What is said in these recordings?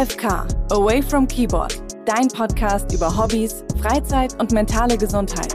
AFK, Away from Keyboard, dein Podcast über Hobbys, Freizeit und mentale Gesundheit.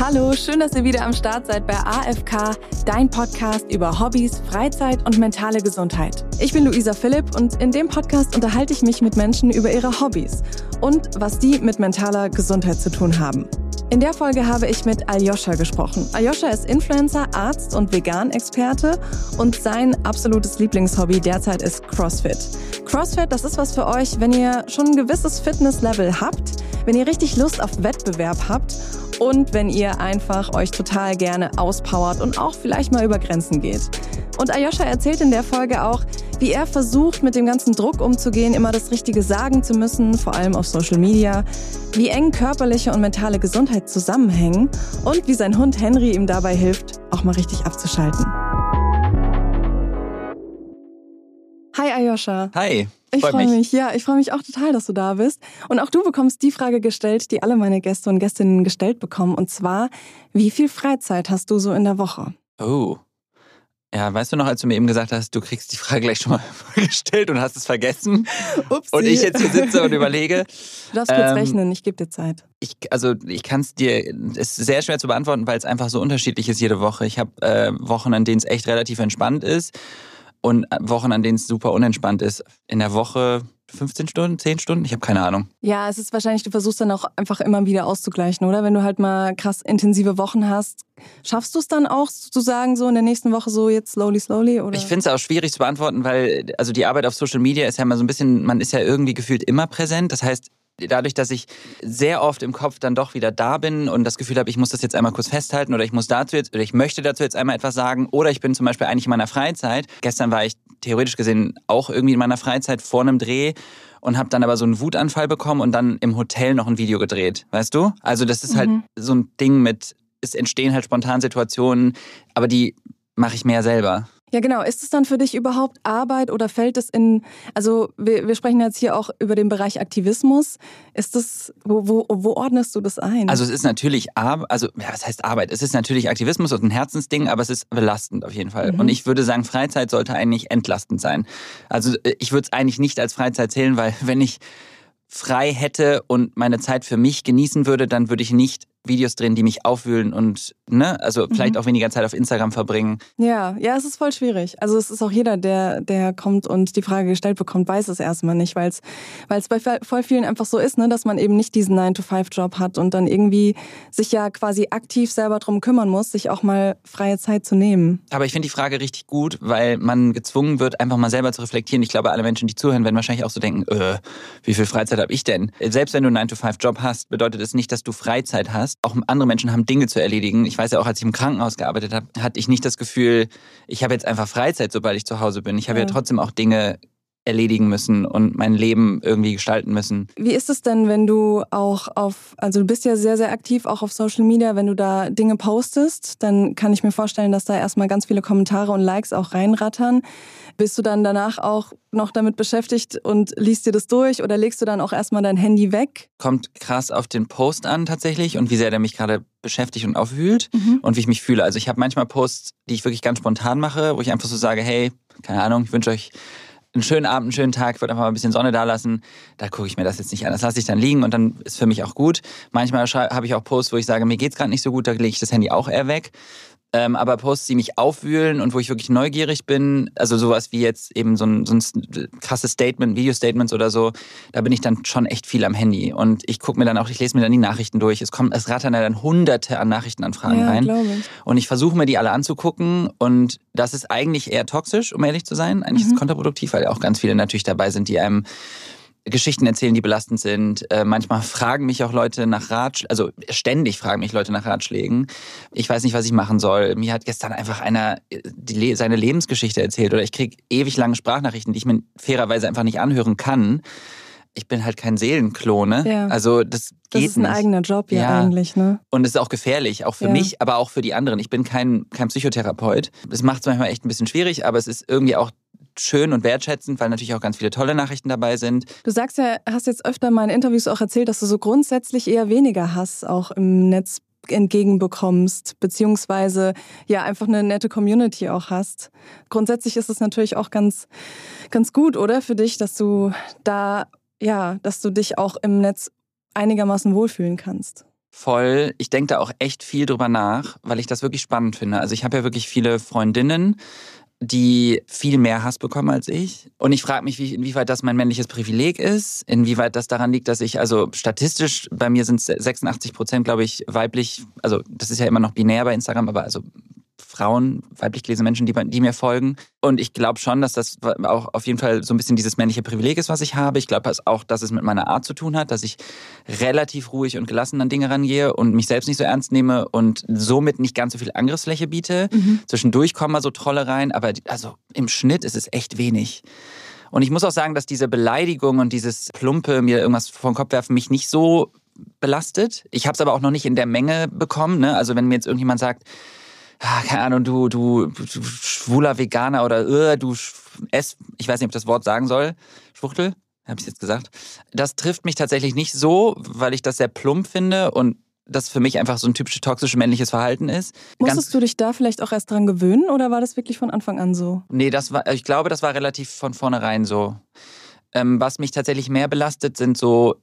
Hallo, schön, dass ihr wieder am Start seid bei AFK, dein Podcast über Hobbys, Freizeit und mentale Gesundheit. Ich bin Luisa Philipp und in dem Podcast unterhalte ich mich mit Menschen über ihre Hobbys und was die mit mentaler Gesundheit zu tun haben. In der Folge habe ich mit Aljoscha gesprochen. Aljoscha ist Influencer, Arzt und Vegan-Experte und sein absolutes Lieblingshobby derzeit ist CrossFit. CrossFit, das ist was für euch, wenn ihr schon ein gewisses Fitnesslevel habt, wenn ihr richtig Lust auf Wettbewerb habt und wenn ihr einfach euch total gerne auspowert und auch vielleicht mal über Grenzen geht. Und Ayosha erzählt in der Folge auch, wie er versucht, mit dem ganzen Druck umzugehen, immer das Richtige sagen zu müssen, vor allem auf Social Media, wie eng körperliche und mentale Gesundheit zusammenhängen und wie sein Hund Henry ihm dabei hilft, auch mal richtig abzuschalten. Hi Ayosha. Hi. Ich freue freu mich. Ja, ich freue mich auch total, dass du da bist. Und auch du bekommst die Frage gestellt, die alle meine Gäste und Gästinnen gestellt bekommen. Und zwar, wie viel Freizeit hast du so in der Woche? Oh. Ja, weißt du noch, als du mir eben gesagt hast, du kriegst die Frage gleich schon mal gestellt und hast es vergessen. Upsi. Und ich jetzt hier sitze und überlege. Du darfst kurz ähm, rechnen, ich gebe dir Zeit. Ich, also ich kann es dir, es ist sehr schwer zu beantworten, weil es einfach so unterschiedlich ist jede Woche. Ich habe äh, Wochen, an denen es echt relativ entspannt ist und Wochen, an denen es super unentspannt ist. In der Woche 15 Stunden, 10 Stunden? Ich habe keine Ahnung. Ja, es ist wahrscheinlich, du versuchst dann auch einfach immer wieder auszugleichen, oder? Wenn du halt mal krass intensive Wochen hast, schaffst du es dann auch zu sagen, so in der nächsten Woche so jetzt slowly, slowly? Oder? Ich finde es auch schwierig zu beantworten, weil also die Arbeit auf Social Media ist ja immer so ein bisschen, man ist ja irgendwie gefühlt immer präsent. Das heißt, dadurch, dass ich sehr oft im Kopf dann doch wieder da bin und das Gefühl habe, ich muss das jetzt einmal kurz festhalten oder ich muss dazu jetzt oder ich möchte dazu jetzt einmal etwas sagen oder ich bin zum Beispiel eigentlich in meiner Freizeit. Gestern war ich theoretisch gesehen auch irgendwie in meiner Freizeit vor einem Dreh und habe dann aber so einen Wutanfall bekommen und dann im Hotel noch ein Video gedreht, weißt du? Also das ist halt mhm. halt so ein Ding mit, es entstehen halt spontan Situationen, aber die mache ich mehr selber. Ja, genau. Ist es dann für dich überhaupt Arbeit oder fällt es in, also wir, wir sprechen jetzt hier auch über den Bereich Aktivismus. Ist das, wo, wo, wo ordnest du das ein? Also es ist natürlich Arbeit, also ja, was heißt Arbeit? Es ist natürlich Aktivismus und ein Herzensding, aber es ist belastend auf jeden Fall. Mhm. Und ich würde sagen, Freizeit sollte eigentlich entlastend sein. Also äh, ich würde es eigentlich nicht als Freizeit zählen, weil wenn ich frei hätte und meine Zeit für mich genießen würde, dann würde ich nicht Videos drehen, die mich aufwühlen und ne, also vielleicht mhm. auch weniger Zeit auf Instagram verbringen. Ja, ja, es ist voll schwierig. Also es ist auch jeder, der, der kommt und die Frage gestellt bekommt, weiß es erstmal nicht, weil es weil es bei voll vielen einfach so ist, ne, dass man eben nicht diesen 9-to-5-Job hat und dann irgendwie sich ja quasi aktiv selber drum kümmern muss, sich auch mal freie Zeit zu nehmen. Aber ich finde die Frage richtig gut, weil man gezwungen wird, einfach mal selber zu reflektieren. Ich glaube, alle Menschen, die zuhören, werden wahrscheinlich auch so denken, äh, wie viel Freizeit habe ich denn? Selbst wenn du einen 9-to-5-Job hast, bedeutet es nicht, dass du Freizeit hast auch andere Menschen haben Dinge zu erledigen. Ich weiß ja auch, als ich im Krankenhaus gearbeitet habe, hatte ich nicht das Gefühl, ich habe jetzt einfach Freizeit, sobald ich zu Hause bin. Ich habe ja, ja trotzdem auch Dinge erledigen müssen und mein Leben irgendwie gestalten müssen. Wie ist es denn, wenn du auch auf, also du bist ja sehr, sehr aktiv auch auf Social Media, wenn du da Dinge postest, dann kann ich mir vorstellen, dass da erstmal ganz viele Kommentare und Likes auch reinrattern. Bist du dann danach auch noch damit beschäftigt und liest dir das durch oder legst du dann auch erstmal dein Handy weg? Kommt krass auf den Post an tatsächlich und wie sehr der mich gerade beschäftigt und aufwühlt mhm. und wie ich mich fühle. Also ich habe manchmal Posts, die ich wirklich ganz spontan mache, wo ich einfach so sage, hey, keine Ahnung, ich wünsche euch einen schönen Abend, einen schönen Tag, würde einfach mal ein bisschen Sonne da lassen. Da gucke ich mir das jetzt nicht an. Das lasse ich dann liegen und dann ist für mich auch gut. Manchmal habe ich auch Posts, wo ich sage, mir geht's gerade nicht so gut, da lege ich das Handy auch eher weg. Ähm, aber Posts, die mich aufwühlen und wo ich wirklich neugierig bin, also sowas wie jetzt eben so ein, so ein krasses Statement, Video-Statements oder so, da bin ich dann schon echt viel am Handy. Und ich gucke mir dann auch, ich lese mir dann die Nachrichten durch. Es kommt, es rattern dann hunderte an Nachrichtenanfragen ja, rein. Ich. Und ich versuche mir die alle anzugucken und das ist eigentlich eher toxisch, um ehrlich zu sein. Eigentlich mhm. ist es kontraproduktiv, weil auch ganz viele natürlich dabei sind, die einem Geschichten erzählen, die belastend sind. Äh, manchmal fragen mich auch Leute nach Ratschlägen, also ständig fragen mich Leute nach Ratschlägen. Ich weiß nicht, was ich machen soll. Mir hat gestern einfach einer äh, die, seine Lebensgeschichte erzählt oder ich kriege ewig lange Sprachnachrichten, die ich mir fairerweise einfach nicht anhören kann. Ich bin halt kein Seelenklone. Ja. Also das, das geht ist ein nicht. eigener Job ja, ja, eigentlich, ne? Und es ist auch gefährlich, auch für ja. mich, aber auch für die anderen. Ich bin kein, kein Psychotherapeut. Das macht es manchmal echt ein bisschen schwierig, aber es ist irgendwie auch schön und wertschätzend, weil natürlich auch ganz viele tolle Nachrichten dabei sind. Du sagst ja, hast jetzt öfter mal in Interviews auch erzählt, dass du so grundsätzlich eher weniger Hass auch im Netz entgegenbekommst, beziehungsweise ja einfach eine nette Community auch hast. Grundsätzlich ist es natürlich auch ganz, ganz gut, oder für dich, dass du da, ja, dass du dich auch im Netz einigermaßen wohlfühlen kannst. Voll. Ich denke da auch echt viel drüber nach, weil ich das wirklich spannend finde. Also ich habe ja wirklich viele Freundinnen, die viel mehr Hass bekommen als ich. Und ich frage mich, wie, inwieweit das mein männliches Privileg ist, inwieweit das daran liegt, dass ich, also statistisch, bei mir sind es 86 Prozent, glaube ich, weiblich, also das ist ja immer noch binär bei Instagram, aber also Frauen, weiblich gelesene Menschen, die, die mir folgen. Und ich glaube schon, dass das auch auf jeden Fall so ein bisschen dieses männliche Privileg ist, was ich habe. Ich glaube auch, dass es mit meiner Art zu tun hat, dass ich relativ ruhig und gelassen an Dinge rangehe und mich selbst nicht so ernst nehme und somit nicht ganz so viel Angriffsfläche biete. Mhm. Zwischendurch kommen mal so Trolle rein, aber also im Schnitt ist es echt wenig. Und ich muss auch sagen, dass diese Beleidigung und dieses Plumpe, mir irgendwas vor den Kopf werfen, mich nicht so belastet. Ich habe es aber auch noch nicht in der Menge bekommen. Ne? Also wenn mir jetzt irgendjemand sagt, keine Ahnung, du, du, du schwuler Veganer oder uh, du ess, ich weiß nicht, ob ich das Wort sagen soll, Schwuchtel, habe ich jetzt gesagt. Das trifft mich tatsächlich nicht so, weil ich das sehr plump finde und das für mich einfach so ein typisches toxisches männliches Verhalten ist. Musstest Ganz du dich da vielleicht auch erst dran gewöhnen oder war das wirklich von Anfang an so? Nee, das war, ich glaube, das war relativ von vornherein so. Ähm, was mich tatsächlich mehr belastet, sind so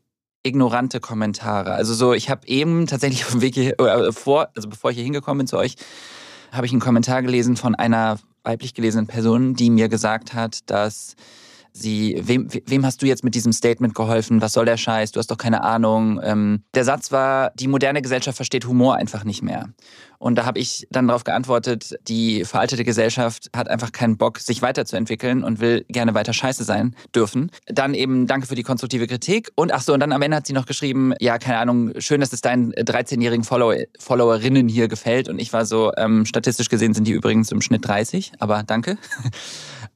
ignorante Kommentare. Also so, ich habe eben tatsächlich auf dem Weg hier, äh, vor, also bevor ich hier hingekommen bin zu euch, habe ich einen Kommentar gelesen von einer weiblich gelesenen Person, die mir gesagt hat, dass sie, wem, wem hast du jetzt mit diesem Statement geholfen? Was soll der Scheiß? Du hast doch keine Ahnung. Ähm, der Satz war, die moderne Gesellschaft versteht Humor einfach nicht mehr. Und da habe ich dann darauf geantwortet, die veraltete Gesellschaft hat einfach keinen Bock, sich weiterzuentwickeln und will gerne weiter scheiße sein dürfen. Dann eben danke für die konstruktive Kritik. Und ach so, und dann am Ende hat sie noch geschrieben, ja, keine Ahnung, schön, dass es deinen 13-jährigen Follower, Followerinnen hier gefällt. Und ich war so, ähm, statistisch gesehen sind die übrigens im Schnitt 30, aber danke.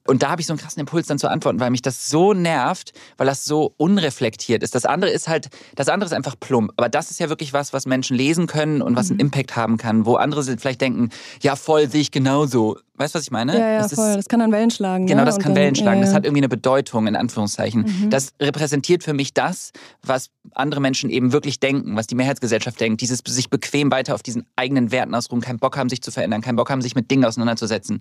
Und da habe ich so einen krassen Impuls dann zu antworten, weil mich das so nervt, weil das so unreflektiert ist. Das andere ist halt, das andere ist einfach plump. Aber das ist ja wirklich was, was Menschen lesen können und was einen mhm. Impact haben kann, wo andere vielleicht denken, ja voll, sehe ich genauso. Weißt du, was ich meine? Ja, ja, das voll. Ist, das kann dann Wellen schlagen. Genau, ne? das kann dann, Wellen schlagen. Ja, ja. Das hat irgendwie eine Bedeutung, in Anführungszeichen. Mhm. Das repräsentiert für mich das, was andere Menschen eben wirklich denken, was die Mehrheitsgesellschaft denkt. Dieses sich bequem weiter auf diesen eigenen Werten ausruhen, keinen Bock haben, sich zu verändern, keinen Bock haben, sich mit Dingen auseinanderzusetzen.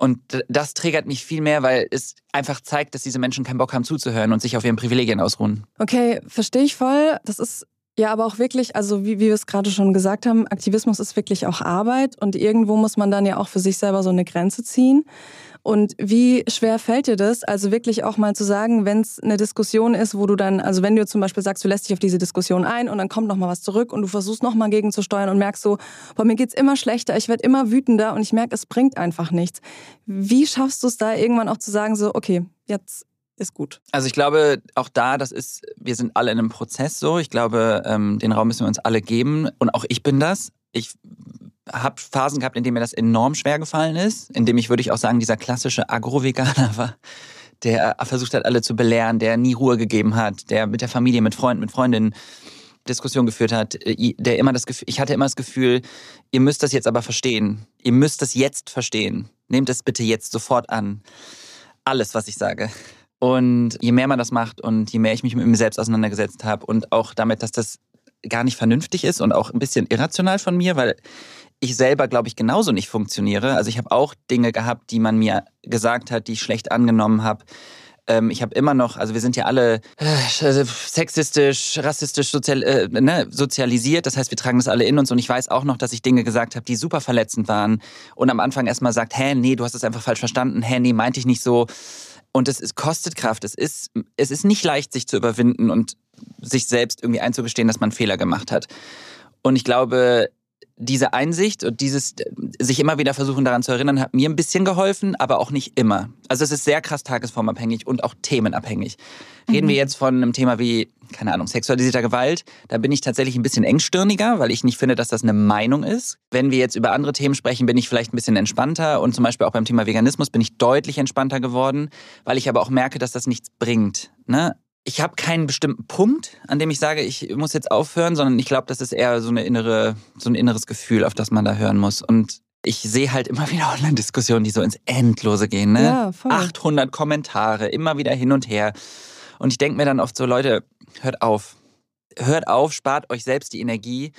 Und das triggert mich viel mehr, weil es einfach zeigt, dass diese Menschen keinen Bock haben zuzuhören und sich auf ihren Privilegien ausruhen. Okay, verstehe ich voll. Das ist ja aber auch wirklich, also wie, wie wir es gerade schon gesagt haben, Aktivismus ist wirklich auch Arbeit und irgendwo muss man dann ja auch für sich selber so eine Grenze ziehen. Und wie schwer fällt dir das, also wirklich auch mal zu sagen, wenn es eine Diskussion ist, wo du dann, also wenn du zum Beispiel sagst, du lässt dich auf diese Diskussion ein und dann kommt noch mal was zurück und du versuchst noch mal gegenzusteuern und merkst so, boah, mir geht's immer schlechter, ich werde immer wütender und ich merke, es bringt einfach nichts. Wie schaffst du es da irgendwann auch zu sagen, so, okay, jetzt ist gut. Also ich glaube, auch da, das ist, wir sind alle in einem Prozess so. Ich glaube, ähm, den Raum müssen wir uns alle geben. Und auch ich bin das. Ich habe Phasen gehabt, in denen mir das enorm schwer gefallen ist, in dem ich, würde ich auch sagen, dieser klassische Agro-Veganer war, der versucht hat, alle zu belehren, der nie Ruhe gegeben hat, der mit der Familie, mit Freunden, mit Freundinnen Diskussion geführt hat, äh, der immer das Gefühl, ich hatte immer das Gefühl, ihr müsst das jetzt aber verstehen. Ihr müsst das jetzt verstehen. Nehmt es bitte jetzt sofort an. Alles, was ich sage. Und je mehr man das macht und je mehr ich mich mit mir selbst auseinandergesetzt habe und auch damit, dass das gar nicht vernünftig ist und auch ein bisschen irrational von mir, weil ich selber, glaube ich, genauso nicht funktioniere. Also ich habe auch Dinge gehabt, die man mir gesagt hat, die ich schlecht angenommen habe. Ähm, ich habe immer noch, also wir sind ja alle äh, sexistisch, rassistisch sozial, äh, ne, sozialisiert. Das heißt, wir tragen das alle in uns. Und ich weiß auch noch, dass ich Dinge gesagt habe, die super verletzend waren. Und am Anfang erstmal sagt, hä, nee, du hast es einfach falsch verstanden. Hä, nee, meinte ich nicht so. Und es, es kostet Kraft. Es ist, es ist nicht leicht, sich zu überwinden und sich selbst irgendwie einzugestehen, dass man Fehler gemacht hat. Und ich glaube, diese Einsicht und dieses sich immer wieder versuchen daran zu erinnern, hat mir ein bisschen geholfen, aber auch nicht immer. Also es ist sehr krass tagesformabhängig und auch themenabhängig. Reden wir mhm. jetzt von einem Thema wie, keine Ahnung, sexualisierter Gewalt, da bin ich tatsächlich ein bisschen engstirniger, weil ich nicht finde, dass das eine Meinung ist. Wenn wir jetzt über andere Themen sprechen, bin ich vielleicht ein bisschen entspannter und zum Beispiel auch beim Thema Veganismus bin ich deutlich entspannter geworden, weil ich aber auch merke, dass das nichts bringt. Ne? Ich habe keinen bestimmten Punkt, an dem ich sage, ich muss jetzt aufhören, sondern ich glaube, das ist eher so eine innere, so ein inneres Gefühl, auf das man da hören muss. Und ich sehe halt immer wieder Online-Diskussionen, die so ins Endlose gehen. Ne? Ja, voll. 800 Kommentare, immer wieder hin und her. Und ich denke mir dann oft so, Leute, hört auf. Hört auf, spart euch selbst die Energie.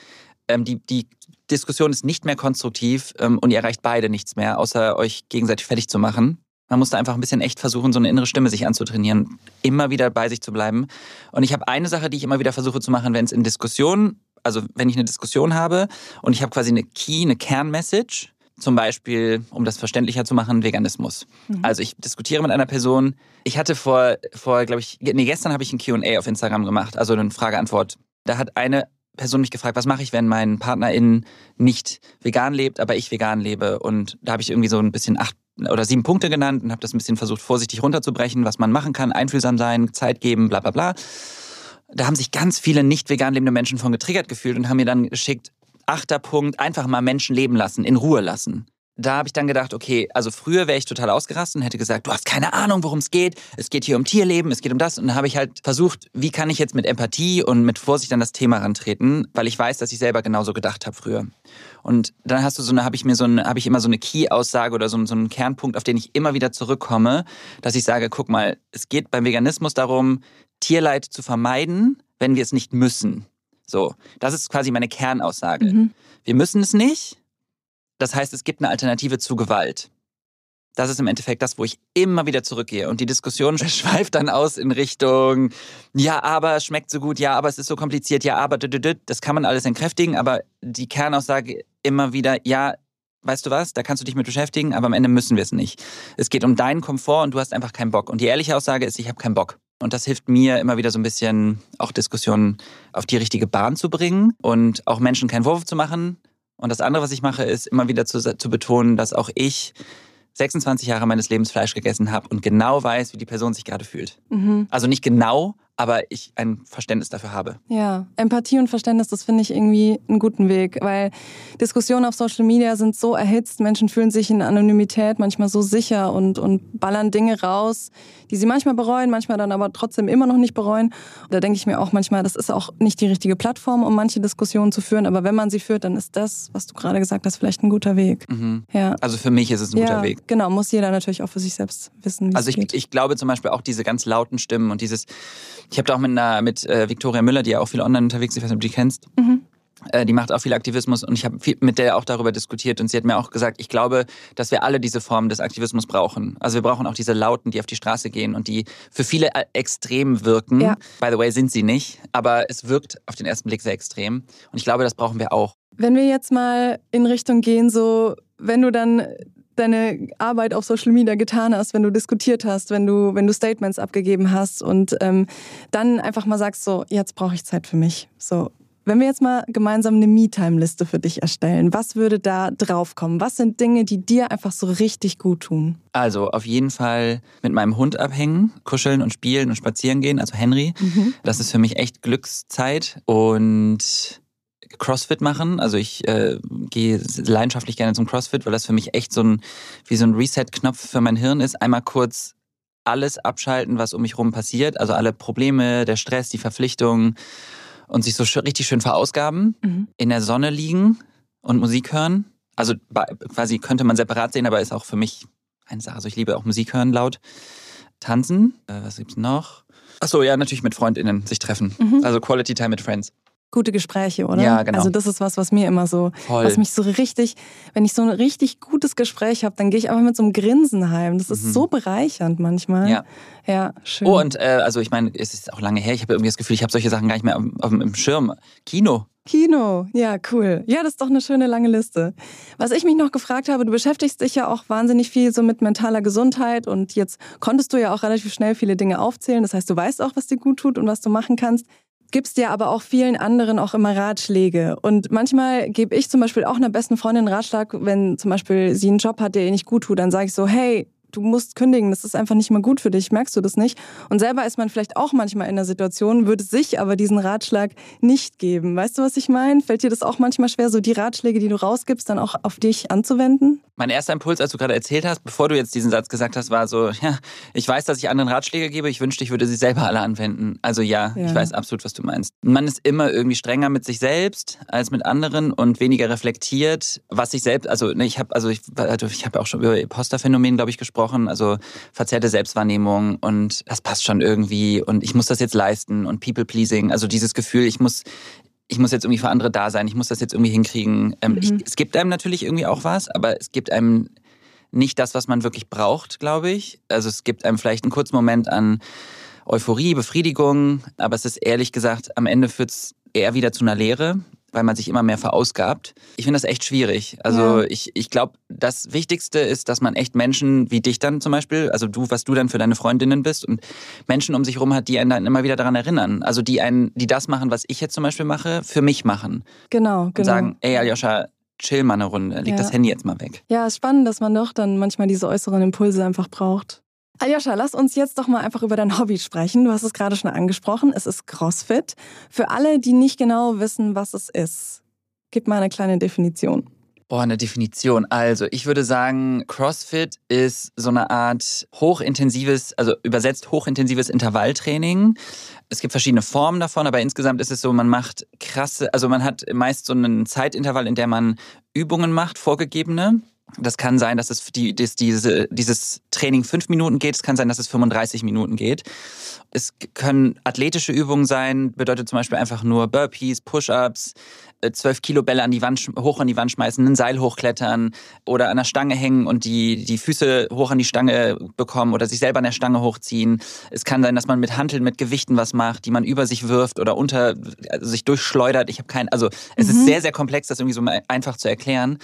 ähm, die, die Diskussion ist nicht mehr konstruktiv ähm, und ihr erreicht beide nichts mehr, außer euch gegenseitig fertig zu machen. Man muss da einfach ein bisschen echt versuchen, so eine innere Stimme sich anzutrainieren, immer wieder bei sich zu bleiben. Und ich habe eine Sache, die ich immer wieder versuche zu machen, wenn es in Diskussionen, also wenn ich eine Diskussion habe und ich habe quasi eine Key, eine Kernmessage, zum Beispiel, um das verständlicher zu machen, Veganismus. Mhm. Also ich diskutiere mit einer Person. Ich hatte vor, vor glaube ich, nee, gestern habe ich ein Q&A auf Instagram gemacht, also eine Frage-Antwort. Da hat eine Person mich gefragt, was mache ich, wenn mein Partnerin nicht vegan lebt, aber ich vegan lebe. Und da habe ich irgendwie so ein bisschen acht oder sieben Punkte genannt und habe das ein bisschen versucht, vorsichtig runterzubrechen, was man machen kann, einfühlsam sein, Zeit geben, bla bla bla. Da haben sich ganz viele nicht vegan lebende Menschen von getriggert gefühlt und haben mir dann geschickt, achter Punkt, einfach mal Menschen leben lassen, in Ruhe lassen da habe ich dann gedacht, okay, also früher wäre ich total ausgerastet und hätte gesagt, du hast keine Ahnung, worum es geht. Es geht hier um Tierleben, es geht um das. Und dann habe ich halt versucht, wie kann ich jetzt mit Empathie und mit Vorsicht an das Thema rantreten, weil ich weiß, dass ich selber genauso gedacht habe früher. Und dann hast du so eine, habe ich mir so eine, habe ich immer so eine Key-Aussage oder so, so einen Kernpunkt, auf den ich immer wieder zurückkomme, dass ich sage, guck mal, es geht beim Veganismus darum, Tierleid zu vermeiden, wenn wir es nicht müssen. So, das ist quasi meine Kernaussage. Mhm. Wir müssen es nicht, das heißt, es gibt eine Alternative zu Gewalt. Das ist im Endeffekt das, wo ich immer wieder zurückgehe. Und die Diskussion schweift dann aus in Richtung, ja, aber es schmeckt so gut, ja, aber es ist so kompliziert, ja, aber das kann man alles entkräftigen. Aber die Kernaussage immer wieder, ja, weißt du was, da kannst du dich mit beschäftigen, aber am Ende müssen wir es nicht. Es geht um deinen Komfort und du hast einfach keinen Bock. Und die ehrliche Aussage ist, ich habe keinen Bock. Und das hilft mir immer wieder so ein bisschen, auch Diskussionen auf die richtige Bahn zu bringen und auch Menschen keinen Vorwurf zu machen, und das andere, was ich mache, ist immer wieder zu, zu betonen, dass auch ich 26 Jahre meines Lebens Fleisch gegessen habe und genau weiß, wie die Person sich gerade fühlt. Mhm. Also nicht genau, aber ich ein Verständnis dafür habe. Ja, Empathie und Verständnis, das finde ich irgendwie einen guten Weg, weil Diskussionen auf Social Media sind so erhitzt, Menschen fühlen sich in Anonymität manchmal so sicher und, und ballern Dinge raus, die sie manchmal bereuen, manchmal dann aber trotzdem immer noch nicht bereuen. Da denke ich mir auch manchmal, das ist auch nicht die richtige Plattform, um manche Diskussionen zu führen, aber wenn man sie führt, dann ist das, was du gerade gesagt hast, vielleicht ein guter Weg. Mhm. Ja. Also für mich ist es ein ja, guter Weg. Genau, muss jeder natürlich auch für sich selbst wissen. Wie Also ich, geht. ich glaube zum Beispiel auch diese ganz lauten Stimmen und dieses ich habe da auch mit, einer, mit äh, Victoria Müller, die ja auch viel online unterwegs ist, ich weiß nicht, ob du die kennst. Mhm. Äh, die macht auch viel Aktivismus und ich habe mit der auch darüber diskutiert und sie hat mir auch gesagt, ich glaube, dass wir alle diese Formen des Aktivismus brauchen. Also wir brauchen auch diese Lauten, die auf die Straße gehen und die für viele äh, extrem wirken. Ja. By the way, sind sie nicht, aber es wirkt auf den ersten Blick sehr extrem und ich glaube, das brauchen wir auch. Wenn wir jetzt mal in Richtung gehen, so wenn du dann deine Arbeit auf Social Media getan hast, wenn du diskutiert hast, wenn du, wenn du Statements abgegeben hast und ähm, dann einfach mal sagst, so, jetzt brauche ich Zeit für mich. So, wenn wir jetzt mal gemeinsam eine Me-Time-Liste für dich erstellen, was würde da draufkommen? Was sind Dinge, die dir einfach so richtig gut tun? Also auf jeden Fall mit meinem Hund abhängen, kuscheln und spielen und spazieren gehen, also Henry. Mhm. Das ist für mich echt Glückszeit und CrossFit machen. Also ich äh, gehe leidenschaftlich gerne zum CrossFit, weil das für mich echt so ein wie so ein Reset-Knopf für mein Hirn ist. Einmal kurz alles abschalten, was um mich herum passiert. Also alle Probleme, der Stress, die Verpflichtungen und sich so richtig schön verausgaben, mhm. in der Sonne liegen und Musik hören. Also quasi könnte man separat sehen, aber ist auch für mich eine Sache. Also ich liebe auch Musik hören laut. Tanzen. Äh, was gibt's noch? Achso, ja, natürlich mit FreundInnen sich treffen. Mhm. Also Quality Time mit Friends gute Gespräche, oder? Ja, genau. Also das ist was, was mir immer so, Voll. was mich so richtig, wenn ich so ein richtig gutes Gespräch habe, dann gehe ich einfach mit so einem Grinsen heim. Das ist mhm. so bereichernd manchmal. Ja. Ja, schön. Oh, und äh, also ich meine, es ist auch lange her, ich habe irgendwie das Gefühl, ich habe solche Sachen gar nicht mehr auf, auf, im Schirm. Kino. Kino, ja, cool. Ja, das ist doch eine schöne lange Liste. Was ich mich noch gefragt habe, du beschäftigst dich ja auch wahnsinnig viel so mit mentaler Gesundheit und jetzt konntest du ja auch relativ schnell viele Dinge aufzählen. Das heißt, du weißt auch, was dir gut tut und was du machen kannst gibst dir aber auch vielen anderen auch immer Ratschläge. Und manchmal gebe ich zum Beispiel auch einer besten Freundin einen Ratschlag, wenn zum Beispiel sie einen Job hat, der ihr nicht gut tut, dann sage ich so, hey, du musst kündigen, das ist einfach nicht mehr gut für dich, merkst du das nicht? Und selber ist man vielleicht auch manchmal in der Situation, würde sich aber diesen Ratschlag nicht geben. Weißt du, was ich meine? Fällt dir das auch manchmal schwer, so die Ratschläge, die du rausgibst, dann auch auf dich anzuwenden? Mein erster Impuls, als du gerade erzählt hast, bevor du jetzt diesen Satz gesagt hast, war so, ja, ich weiß, dass ich anderen Ratschläge gebe, ich wünschte, ich würde sie selber alle anwenden. Also ja, ja. ich weiß absolut, was du meinst. Man ist immer irgendwie strenger mit sich selbst als mit anderen und weniger reflektiert, was sich selbst, also ne, ich habe also ich, also ich habe auch schon über Imposterphänomen, glaube ich, gesprochen gesprochen, also verzerrte Selbstwahrnehmung und das passt schon irgendwie und ich muss das jetzt leisten und People-Pleasing, also dieses Gefühl, ich muss, ich muss jetzt irgendwie für andere da sein, ich muss das jetzt irgendwie hinkriegen. Ähm, mhm. ich, es gibt einem natürlich irgendwie auch was, aber es gibt einem nicht das, was man wirklich braucht, glaube ich. Also es gibt einem vielleicht einen kurzen Moment an Euphorie, Befriedigung, aber es ist ehrlich gesagt, am Ende führt es eher wieder zu einer Lehre, weil man sich immer mehr verausgabt. Ich finde das echt schwierig. Also ja. ich, ich glaube, das Wichtigste ist, dass man echt Menschen wie dich dann zum Beispiel, also du, was du dann für deine Freundinnen bist und Menschen um sich herum hat, die einen dann immer wieder daran erinnern. Also die einen, die das machen, was ich jetzt zum Beispiel mache, für mich machen. Genau, genau. Und sagen, ey Aljoscha, chill mal eine Runde, leg ja. das Handy jetzt mal weg. Ja, ist spannend, dass man doch dann manchmal diese äußeren Impulse einfach braucht. Aljoscha, lass uns jetzt doch mal einfach über dein Hobby sprechen. Du hast es gerade schon angesprochen. Es ist CrossFit. Für alle, die nicht genau wissen, was es ist, gib mal eine kleine Definition. Boah, eine Definition. Also, ich würde sagen, CrossFit ist so eine Art hochintensives, also übersetzt hochintensives Intervalltraining. Es gibt verschiedene Formen davon, aber insgesamt ist es so, man macht krasse, also man hat meist so einen Zeitintervall, in der man Übungen macht, vorgegebene. Das kann sein, dass es die, dass diese, dieses Training fünf Minuten geht. Es kann sein, dass es 35 Minuten geht. Es können athletische Übungen sein, bedeutet zum Beispiel einfach nur Burpees, Push-ups, zwölf Kilo Bälle an die Wand, hoch an die Wand schmeißen, ein Seil hochklettern oder an der Stange hängen und die, die Füße hoch an die Stange bekommen oder sich selber an der Stange hochziehen. Es kann sein, dass man mit Hanteln, mit Gewichten was macht, die man über sich wirft oder unter also sich durchschleudert. Ich habe kein, also es mhm. ist sehr, sehr komplex, das irgendwie so einfach zu erklären.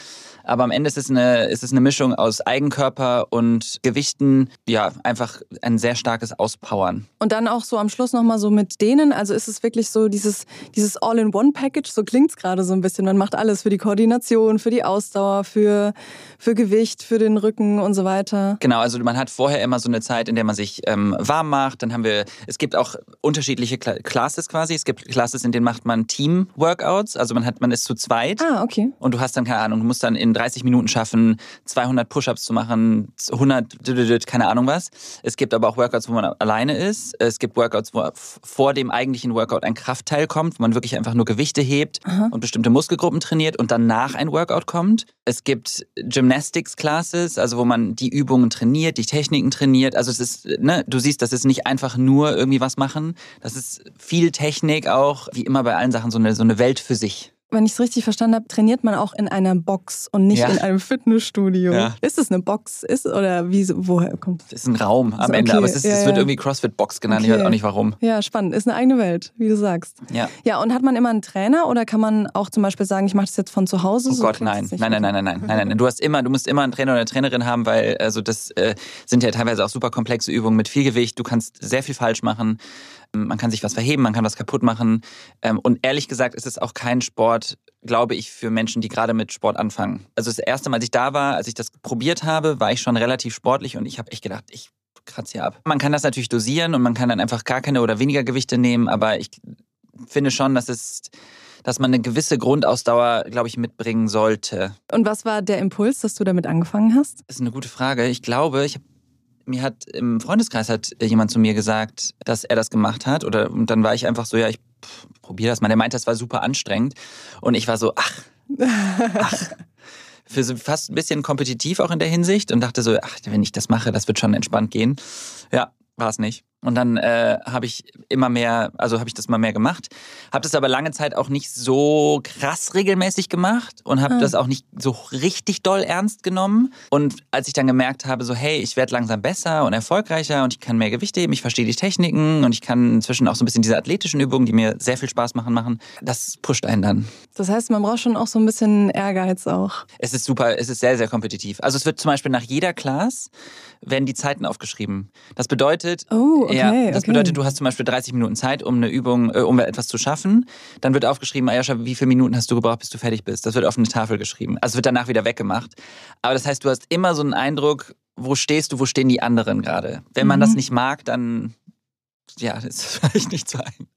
Aber am Ende ist es eine, ist es eine Mischung aus Eigenkörper und Gewichten. Ja, einfach ein sehr starkes Auspowern. Und dann auch so am Schluss nochmal so mit denen. Also ist es wirklich so dieses, dieses All-in-One-Package, so klingt es gerade so ein bisschen. Man macht alles für die Koordination, für die Ausdauer, für, für Gewicht, für den Rücken und so weiter. Genau, also man hat vorher immer so eine Zeit, in der man sich ähm, warm macht. Dann haben wir, es gibt auch unterschiedliche Classes quasi. Es gibt Classes, in denen macht man Team-Workouts. Also man hat, man ist zu zweit. Ah, okay. Und du hast dann, keine Ahnung, du musst dann in 30 Minuten schaffen, 200 Push-Ups zu machen, 100, keine Ahnung was. Es gibt aber auch Workouts, wo man alleine ist. Es gibt Workouts, wo vor dem eigentlichen Workout ein Kraftteil kommt, wo man wirklich einfach nur Gewichte hebt Aha. und bestimmte Muskelgruppen trainiert und danach ein Workout kommt. Es gibt Gymnastics Classes, also wo man die Übungen trainiert, die Techniken trainiert. Also es ist, ne, du siehst, das ist nicht einfach nur irgendwie was machen. Das ist viel Technik auch, wie immer bei allen Sachen, so eine, so eine Welt für sich wenn ich es richtig verstanden habe, trainiert man auch in einer Box und nicht ja. in einem Fitnessstudio. Ja. Ist es eine Box? Ist oder wie woher kommt? Es ist ein Raum am okay. Ende, aber es, ist, ja, es wird irgendwie CrossFit Box genannt. Okay. Ich weiß auch nicht warum. Ja, spannend. Ist eine eigene Welt, wie du sagst. Ja. Ja, und hat man immer einen Trainer oder kann man auch zum Beispiel sagen, ich mache das jetzt von zu Hause? Oh so Gott, nein. Nein, nein, nein, nein, nein, nein, nein. Du hast immer, du musst immer einen Trainer oder eine Trainerin haben, weil also das äh, sind ja teilweise auch super komplexe Übungen mit viel Gewicht. Du kannst sehr viel falsch machen. Man kann sich was verheben, man kann was kaputt machen. Ähm, und ehrlich gesagt ist es auch kein Sport, glaube ich, für Menschen, die gerade mit Sport anfangen. Also das erste Mal, als ich da war, als ich das probiert habe, war ich schon relativ sportlich und ich habe echt gedacht, ich kratze hier ab. Man kann das natürlich dosieren und man kann dann einfach gar keine oder weniger Gewichte nehmen, aber ich finde schon, dass es dass man eine gewisse Grundausdauer, glaube ich, mitbringen sollte. Und was war der Impuls, dass du damit angefangen hast? Das ist eine gute Frage. Ich glaube, ich habe mir hat im Freundeskreis hat jemand zu mir gesagt, dass er das gemacht hat. Oder und dann war ich einfach so, ja, ich probiere das mal. Der meinte, das war super anstrengend. Und ich war so, ach, ach. Für so fast ein bisschen kompetitiv auch in der Hinsicht und dachte so, ach, wenn ich das mache, das wird schon entspannt gehen. Ja, war es nicht. Und dann äh, habe ich immer mehr, also habe ich das mal mehr gemacht, habe das aber lange Zeit auch nicht so krass regelmäßig gemacht und habe ah. das auch nicht so richtig doll ernst genommen. Und als ich dann gemerkt habe, so hey, ich werde langsam besser und erfolgreicher und ich kann mehr Gewichte heben, ich verstehe die Techniken und ich kann inzwischen auch so ein bisschen diese athletischen Übungen, die mir sehr viel Spaß machen, machen, das pusht einen dann. Das heißt, man braucht schon auch so ein bisschen Ehrgeiz auch. Es ist super, es ist sehr, sehr kompetitiv. Also es wird zum Beispiel nach jeder Class werden die Zeiten aufgeschrieben. Das bedeutet, oh, okay, ja, das okay. bedeutet, du hast zum Beispiel 30 Minuten Zeit, um eine Übung, äh, um etwas zu schaffen. Dann wird aufgeschrieben, Ayascha, wie viele Minuten hast du gebraucht, bis du fertig bist? Das wird auf eine Tafel geschrieben. Also wird danach wieder weggemacht. Aber das heißt, du hast immer so einen Eindruck, wo stehst du, wo stehen die anderen gerade? Wenn man mhm. das nicht mag, dann ja, das ist vielleicht nicht so ein.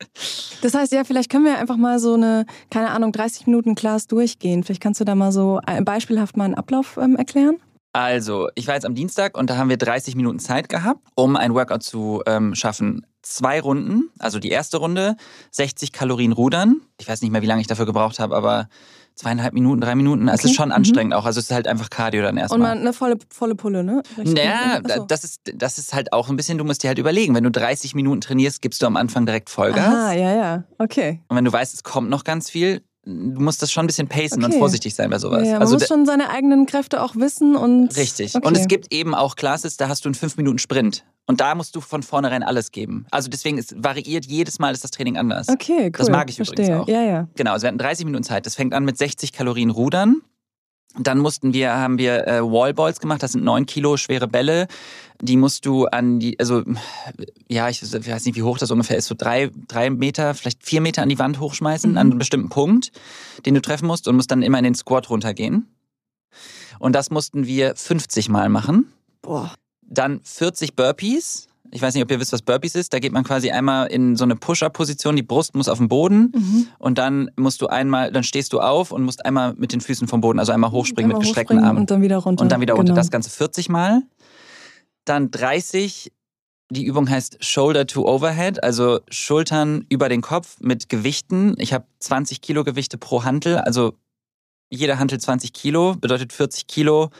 Das heißt, ja, vielleicht können wir einfach mal so eine, keine Ahnung, 30 Minuten Class durchgehen. Vielleicht kannst du da mal so beispielhaft mal einen Ablauf ähm, erklären? Also, ich war jetzt am Dienstag und da haben wir 30 Minuten Zeit gehabt, um ein Workout zu ähm, schaffen. Zwei Runden, also die erste Runde, 60 Kalorien rudern. Ich weiß nicht mehr, wie lange ich dafür gebraucht habe, aber zweieinhalb Minuten, drei Minuten. Also okay. Es ist schon mhm. anstrengend auch. Also es ist halt einfach Cardio dann erstmal. Und man eine volle, volle Pulle, ne? Naja, das ist, das ist halt auch ein bisschen, du musst dir halt überlegen, wenn du 30 Minuten trainierst, gibst du am Anfang direkt Vollgas. Ah, ja, ja, okay. Und wenn du weißt, es kommt noch ganz viel, du musst das schon ein bisschen pacen okay. und vorsichtig sein bei sowas. Ja, man also muss schon seine eigenen Kräfte auch wissen und. Richtig. Okay. Und es gibt eben auch Classes, da hast du einen 5 Minuten Sprint. Und da musst du von vornherein alles geben. Also deswegen, es variiert jedes Mal ist das Training anders. Okay, cool. Das mag ich Verstehe. übrigens auch. Ja, ja. Genau, also wir hatten 30 Minuten Zeit. Das fängt an mit 60 Kalorien Rudern. Dann mussten wir, haben wir äh, Wallballs gemacht, das sind neun Kilo schwere Bälle. Die musst du an die, also ja, ich weiß nicht, wie hoch das ungefähr ist, so drei, drei Meter, vielleicht vier Meter an die Wand hochschmeißen, mhm. an einen bestimmten Punkt, den du treffen musst und musst dann immer in den Squat runtergehen. Und das mussten wir 50 Mal machen. Boah. Dann 40 Burpees ich weiß nicht, ob ihr wisst, was Burpees ist. Da geht man quasi einmal in so eine Push-Up-Position, die Brust muss auf dem Boden mhm. und dann musst du einmal, dann stehst du auf und musst einmal mit den Füßen vom Boden, also einmal hochspringen einmal mit gestreckten Armen. Und dann wieder runter. Und dann wieder runter. Genau. Das Ganze 40 Mal. Dann 30. Die Übung heißt Shoulder to Overhead, also Schultern über den Kopf mit Gewichten. Ich habe 20 Kilo Gewichte pro Hantel, also jeder Hantel 20 Kilo, bedeutet 40 Kilo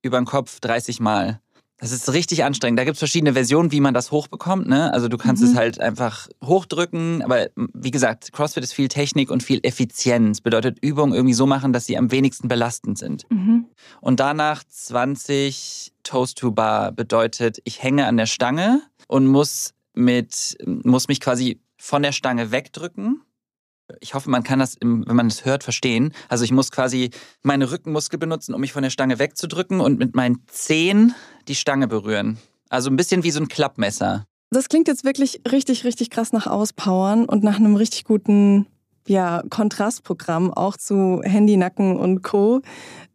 über den Kopf 30 Mal. Das ist richtig anstrengend. Da gibt es verschiedene Versionen, wie man das hochbekommt. Ne? Also du kannst mhm. es halt einfach hochdrücken, aber wie gesagt, CrossFit ist viel Technik und viel Effizienz. Bedeutet Übungen irgendwie so machen, dass sie am wenigsten belastend sind. Mhm. Und danach 20 Toast to Bar bedeutet, ich hänge an der Stange und muss mit muss mich quasi von der Stange wegdrücken ich hoffe, man kann das, wenn man es hört, verstehen. Also ich muss quasi meine Rückenmuskel benutzen, um mich von der Stange wegzudrücken und mit meinen Zehen die Stange berühren. Also ein bisschen wie so ein Klappmesser. Das klingt jetzt wirklich richtig, richtig krass nach Auspowern und nach einem richtig guten ja, Kontrastprogramm auch zu Handy, Nacken und Co.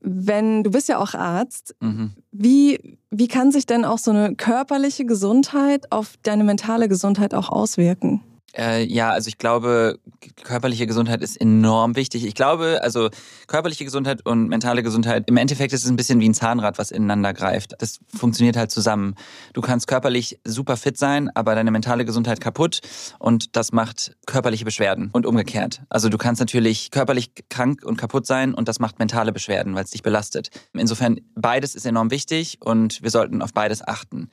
Wenn du bist ja auch Arzt, mhm. wie, wie kann sich denn auch so eine körperliche Gesundheit auf deine mentale Gesundheit auch auswirken? Äh, ja, also ich glaube, körperliche Gesundheit ist enorm wichtig. Ich glaube, also körperliche Gesundheit und mentale Gesundheit, im Endeffekt ist es ein bisschen wie ein Zahnrad, was ineinander greift. Das funktioniert halt zusammen. Du kannst körperlich super fit sein, aber deine mentale Gesundheit kaputt und das macht körperliche Beschwerden und umgekehrt. Also du kannst natürlich körperlich krank und kaputt sein und das macht mentale Beschwerden, weil es dich belastet. Insofern, beides ist enorm wichtig und wir sollten auf beides achten.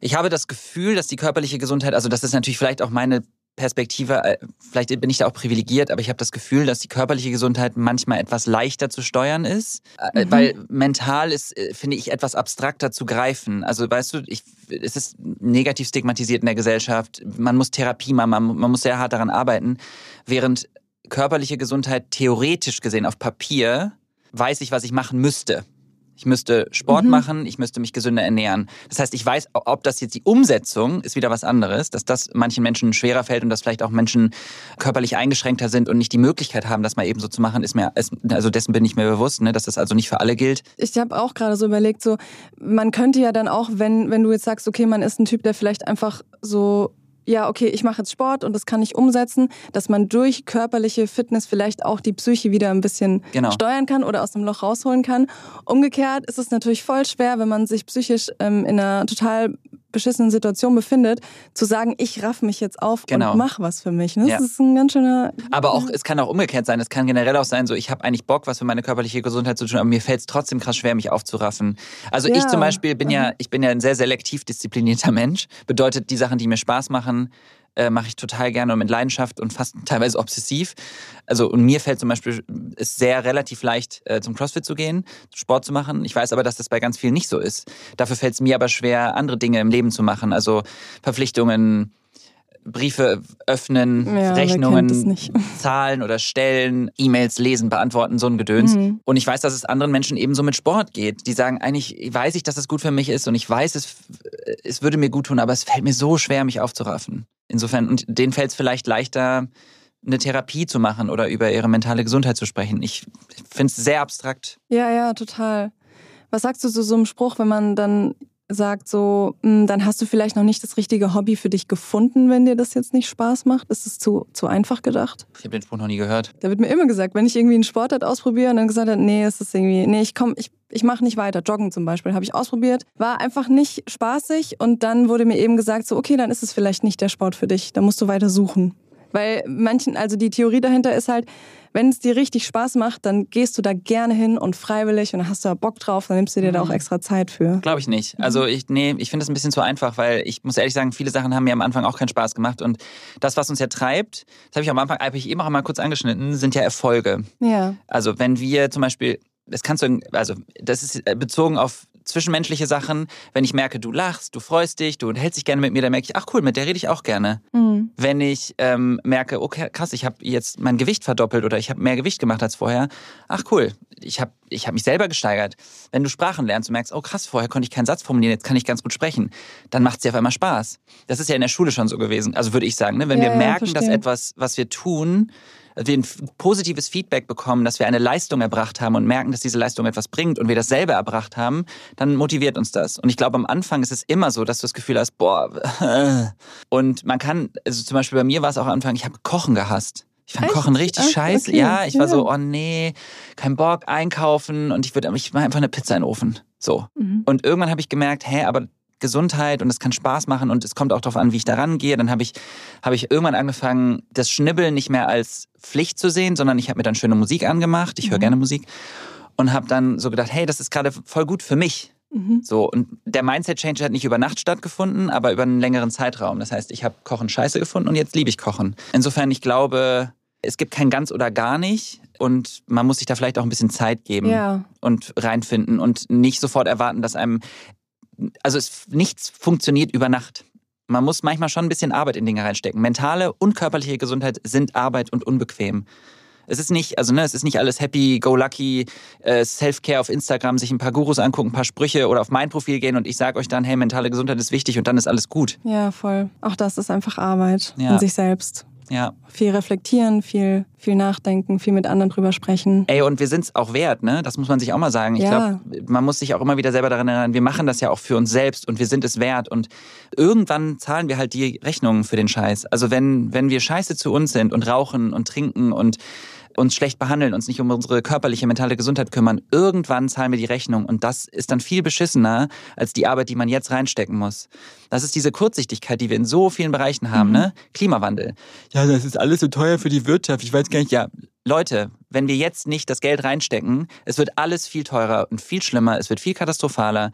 Ich habe das Gefühl, dass die körperliche Gesundheit, also das ist natürlich vielleicht auch meine Perspektive, äh, vielleicht bin ich da auch privilegiert, aber ich habe das Gefühl, dass die körperliche Gesundheit manchmal etwas leichter zu steuern ist, äh, mhm. weil mental ist, äh, finde ich, etwas abstrakter zu greifen. Also weißt du, ich, es ist negativ stigmatisiert in der Gesellschaft. Man muss Therapie machen, man, man muss sehr hart daran arbeiten, während körperliche Gesundheit theoretisch gesehen auf Papier weiß ich, was ich machen müsste. Ich müsste Sport mhm. machen, ich müsste mich gesünder ernähren. Das heißt, ich weiß, ob das jetzt die Umsetzung ist wieder was anderes, dass das manchen Menschen schwerer fällt und dass vielleicht auch Menschen körperlich eingeschränkter sind und nicht die Möglichkeit haben, das mal eben so zu machen, ist mir, also dessen bin ich mir bewusst, ne, dass das also nicht für alle gilt. Ich habe auch gerade so überlegt, so, man könnte ja dann auch, wenn, wenn du jetzt sagst, okay, man ist ein Typ, der vielleicht einfach so ja, okay, ich mache jetzt Sport und das kann ich umsetzen, dass man durch körperliche Fitness vielleicht auch die Psyche wieder ein bisschen genau. steuern kann oder aus dem Loch rausholen kann. Umgekehrt ist es natürlich voll schwer, wenn man sich psychisch ähm, in einer total beschissenen Situation befindet, zu sagen, ich raff mich jetzt auf genau. und mach was für mich. Ne? Das ja. ist ein ganz schöner. Aber auch, es kann auch umgekehrt sein. Es kann generell auch sein, so ich habe eigentlich Bock, was für meine körperliche Gesundheit zu tun, aber mir fällt es trotzdem krass schwer, mich aufzuraffen. Also ja. ich zum Beispiel bin ja, ich bin ja ein sehr selektiv disziplinierter Mensch. Bedeutet, die Sachen, die mir Spaß machen, äh, mache ich total gerne und mit Leidenschaft und fast teilweise obsessiv. Also und mir fällt zum Beispiel ist sehr relativ leicht äh, zum CrossFit zu gehen, Sport zu machen. Ich weiß aber, dass das bei ganz vielen nicht so ist. Dafür fällt es mir aber schwer, andere Dinge im Leben zu machen. Also Verpflichtungen, Briefe öffnen, ja, Rechnungen, Zahlen oder stellen, E-Mails lesen, beantworten, so ein Gedöns. Mhm. Und ich weiß, dass es anderen Menschen ebenso mit Sport geht. Die sagen, eigentlich weiß ich, dass es gut für mich ist und ich weiß, es, es würde mir gut tun, aber es fällt mir so schwer, mich aufzuraffen. Insofern, und denen fällt es vielleicht leichter, eine Therapie zu machen oder über ihre mentale Gesundheit zu sprechen. Ich finde es sehr abstrakt. Ja, ja, total. Was sagst du zu so einem Spruch, wenn man dann sagt so, hm, dann hast du vielleicht noch nicht das richtige Hobby für dich gefunden, wenn dir das jetzt nicht Spaß macht? Ist es zu, zu einfach gedacht? Ich habe den Spruch noch nie gehört. Da wird mir immer gesagt, wenn ich irgendwie einen Sportart ausprobiere und dann gesagt habe, nee, ist das irgendwie, nee, ich komm, ich, ich mache nicht weiter. Joggen zum Beispiel habe ich ausprobiert, war einfach nicht spaßig und dann wurde mir eben gesagt, so, okay, dann ist es vielleicht nicht der Sport für dich, dann musst du weiter suchen. Weil manchen, also die Theorie dahinter ist halt, wenn es dir richtig Spaß macht, dann gehst du da gerne hin und freiwillig und hast du da Bock drauf, dann nimmst du dir da auch mhm. extra Zeit für. Glaube ich nicht. Also ich, nee, ich finde das ein bisschen zu einfach, weil ich muss ehrlich sagen, viele Sachen haben mir am Anfang auch keinen Spaß gemacht und das, was uns ja treibt, das habe ich am Anfang, habe ich eben auch mal kurz angeschnitten, sind ja Erfolge. Ja. Also wenn wir zum Beispiel das kannst du, also das ist bezogen auf zwischenmenschliche Sachen, wenn ich merke, du lachst, du freust dich, du hältst dich gerne mit mir, dann merke ich, ach cool, mit der rede ich auch gerne. Mhm. Wenn ich ähm, merke, okay, krass, ich habe jetzt mein Gewicht verdoppelt oder ich habe mehr Gewicht gemacht als vorher, ach cool, ich habe ich hab mich selber gesteigert. Wenn du Sprachen lernst und merkst, oh krass, vorher konnte ich keinen Satz formulieren, jetzt kann ich ganz gut sprechen, dann macht es dir auf einmal Spaß. Das ist ja in der Schule schon so gewesen, also würde ich sagen, ne? wenn ja, wir merken, ja, dass etwas, was wir tun, wir ein positives Feedback bekommen, dass wir eine Leistung erbracht haben und merken, dass diese Leistung etwas bringt und wir das selber erbracht haben, dann motiviert uns das. Und ich glaube, am Anfang ist es immer so, dass du das Gefühl hast, boah, und man kann, also zum Beispiel bei mir war es auch am Anfang, ich habe Kochen gehasst. Ich fand Echt? Kochen richtig Ach, scheiße. Okay. Ja, ich war ja. so, oh nee, kein Bock, einkaufen und ich würde, ich mache einfach eine Pizza in den Ofen. So. Mhm. Und irgendwann habe ich gemerkt, hä, aber Gesundheit und es kann Spaß machen und es kommt auch darauf an, wie ich da rangehe. Dann habe ich, hab ich irgendwann angefangen, das Schnibbeln nicht mehr als Pflicht zu sehen, sondern ich habe mir dann schöne Musik angemacht. Ich höre mhm. gerne Musik und habe dann so gedacht, hey, das ist gerade voll gut für mich. Mhm. So, und der Mindset-Change hat nicht über Nacht stattgefunden, aber über einen längeren Zeitraum. Das heißt, ich habe Kochen scheiße gefunden und jetzt liebe ich Kochen. Insofern, ich glaube, es gibt kein ganz oder gar nicht und man muss sich da vielleicht auch ein bisschen Zeit geben ja. und reinfinden und nicht sofort erwarten, dass einem also es, nichts funktioniert über Nacht. Man muss manchmal schon ein bisschen Arbeit in Dinge reinstecken. Mentale und körperliche Gesundheit sind Arbeit und unbequem. Es ist nicht, also ne, es ist nicht alles happy, go lucky, äh, Self-Care auf Instagram, sich ein paar Gurus angucken, ein paar Sprüche oder auf mein Profil gehen und ich sage euch dann, hey, mentale Gesundheit ist wichtig und dann ist alles gut. Ja, voll. Auch das ist einfach Arbeit ja. in sich selbst. Ja. Viel reflektieren, viel, viel nachdenken, viel mit anderen drüber sprechen. Ey, und wir sind es auch wert, ne? Das muss man sich auch mal sagen. Ich ja. glaube, man muss sich auch immer wieder selber daran erinnern, wir machen das ja auch für uns selbst und wir sind es wert. Und irgendwann zahlen wir halt die Rechnungen für den Scheiß. Also wenn, wenn wir scheiße zu uns sind und rauchen und trinken und uns schlecht behandeln, uns nicht um unsere körperliche, mentale Gesundheit kümmern, irgendwann zahlen wir die Rechnung. Und das ist dann viel beschissener als die Arbeit, die man jetzt reinstecken muss. Das ist diese Kurzsichtigkeit, die wir in so vielen Bereichen haben, mhm. ne? Klimawandel. Ja, das ist alles so teuer für die Wirtschaft. Ich weiß gar nicht, ja. Leute, wenn wir jetzt nicht das Geld reinstecken, es wird alles viel teurer und viel schlimmer, es wird viel katastrophaler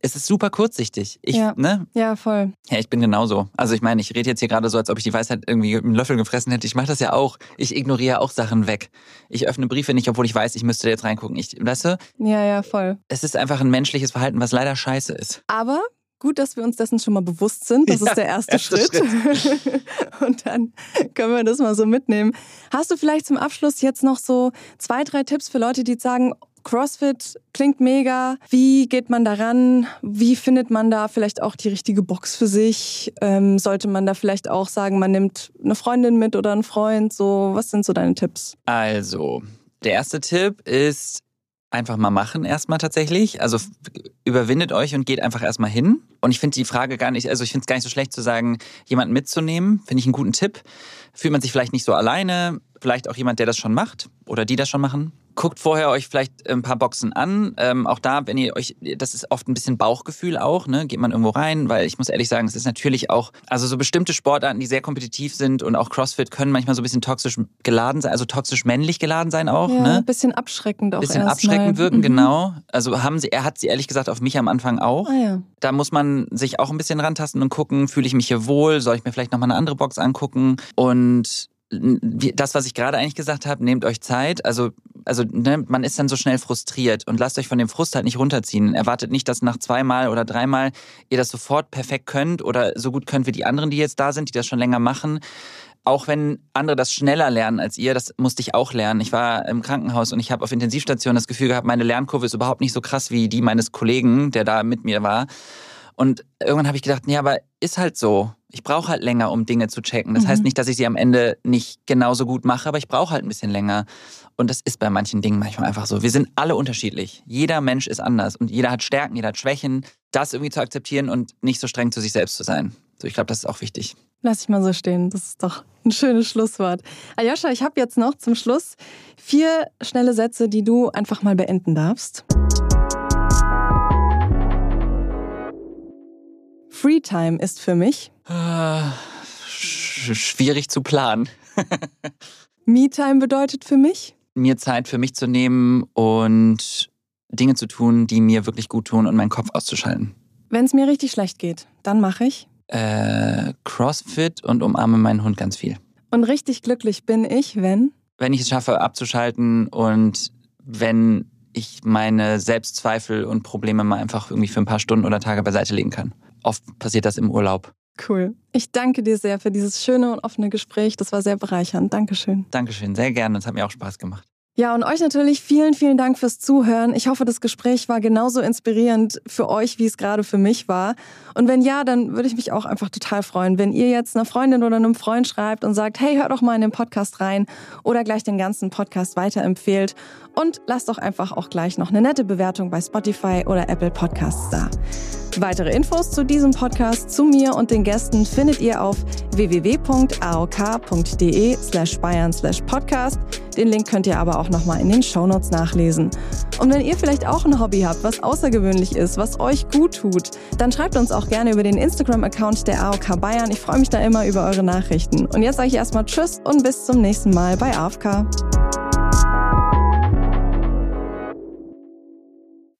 es ist super kurzsichtig. Ich, ja. Ne? ja, voll. Ja, ich bin genauso. Also ich meine, ich rede jetzt hier gerade so, als ob ich die Weisheit irgendwie mit einem Löffel gefressen hätte. Ich mache das ja auch. Ich ignoriere auch Sachen weg. Ich öffne Briefe nicht, obwohl ich weiß, ich müsste jetzt reingucken. Ich, weißt du? Ja, ja, voll. Es ist einfach ein menschliches Verhalten, was leider scheiße ist. Aber gut, dass wir uns dessen schon mal bewusst sind. Das ja, ist der erste, erste Schritt. Schritt. Und dann können wir das mal so mitnehmen. Hast du vielleicht zum Abschluss jetzt noch so zwei, drei Tipps für Leute, die sagen, CrossFit klingt mega. Wie geht man daran? Wie findet man da vielleicht auch die richtige Box für sich? Ähm, sollte man da vielleicht auch sagen, man nimmt eine Freundin mit oder einen Freund? So, was sind so deine Tipps? Also, der erste Tipp ist einfach mal machen erstmal tatsächlich. Also überwindet euch und geht einfach erstmal hin. Und ich finde die Frage gar nicht, also ich finde es gar nicht so schlecht zu sagen, jemanden mitzunehmen, finde ich einen guten Tipp. Fühlt man sich vielleicht nicht so alleine, vielleicht auch jemand, der das schon macht oder die das schon machen guckt vorher euch vielleicht ein paar Boxen an. Ähm, auch da, wenn ihr euch, das ist oft ein bisschen Bauchgefühl auch, ne? Geht man irgendwo rein, weil ich muss ehrlich sagen, es ist natürlich auch, also so bestimmte Sportarten, die sehr kompetitiv sind und auch CrossFit können manchmal so ein bisschen toxisch geladen sein, also toxisch männlich geladen sein auch. Ja, ne? ein bisschen abschreckend auch. Ein bisschen abschreckend mal. wirken, mhm. genau. Also haben sie, er hat sie ehrlich gesagt auf mich am Anfang auch. Ah, ja. Da muss man sich auch ein bisschen rantasten und gucken, fühle ich mich hier wohl, soll ich mir vielleicht nochmal eine andere Box angucken und das, was ich gerade eigentlich gesagt habe, nehmt euch Zeit. Also, also ne, man ist dann so schnell frustriert und lasst euch von dem Frust halt nicht runterziehen. Erwartet nicht, dass nach zweimal oder dreimal ihr das sofort perfekt könnt oder so gut könnt wie die anderen, die jetzt da sind, die das schon länger machen. Auch wenn andere das schneller lernen als ihr, das musste ich auch lernen. Ich war im Krankenhaus und ich habe auf Intensivstation das Gefühl gehabt, meine Lernkurve ist überhaupt nicht so krass wie die meines Kollegen, der da mit mir war. Und irgendwann habe ich gedacht, nee, aber ist halt so. Ich brauche halt länger, um Dinge zu checken. Das mhm. heißt nicht, dass ich sie am Ende nicht genauso gut mache, aber ich brauche halt ein bisschen länger. Und das ist bei manchen Dingen manchmal einfach so. Wir sind alle unterschiedlich. Jeder Mensch ist anders und jeder hat Stärken, jeder hat Schwächen. Das irgendwie zu akzeptieren und nicht so streng zu sich selbst zu sein. So, ich glaube, das ist auch wichtig. Lass ich mal so stehen. Das ist doch ein schönes Schlusswort. Aljoscha, ich habe jetzt noch zum Schluss vier schnelle Sätze, die du einfach mal beenden darfst. Freetime ist für mich. Sch schwierig zu planen. Me-Time bedeutet für mich? Mir Zeit für mich zu nehmen und Dinge zu tun, die mir wirklich gut tun und meinen Kopf auszuschalten. Wenn es mir richtig schlecht geht, dann mache ich? Äh, Crossfit und umarme meinen Hund ganz viel. Und richtig glücklich bin ich, wenn? Wenn ich es schaffe, abzuschalten und wenn ich meine Selbstzweifel und Probleme mal einfach irgendwie für ein paar Stunden oder Tage beiseite legen kann. Oft passiert das im Urlaub. Cool. Ich danke dir sehr für dieses schöne und offene Gespräch. Das war sehr bereichernd. Dankeschön. Dankeschön, sehr gerne. Das hat mir auch Spaß gemacht. Ja, und euch natürlich vielen, vielen Dank fürs Zuhören. Ich hoffe, das Gespräch war genauso inspirierend für euch, wie es gerade für mich war. Und wenn ja, dann würde ich mich auch einfach total freuen, wenn ihr jetzt einer Freundin oder einem Freund schreibt und sagt, hey, hör doch mal in den Podcast rein oder gleich den ganzen Podcast weiterempfehlt und lasst doch einfach auch gleich noch eine nette Bewertung bei Spotify oder Apple Podcasts da. Weitere Infos zu diesem Podcast, zu mir und den Gästen findet ihr auf www.aok.de slash bayern slash podcast. Den Link könnt ihr aber auch nochmal in den Shownotes nachlesen. Und wenn ihr vielleicht auch ein Hobby habt, was außergewöhnlich ist, was euch gut tut, dann schreibt uns auch gerne über den Instagram-Account der AOK Bayern. Ich freue mich da immer über eure Nachrichten. Und jetzt sage ich erstmal Tschüss und bis zum nächsten Mal bei AFK.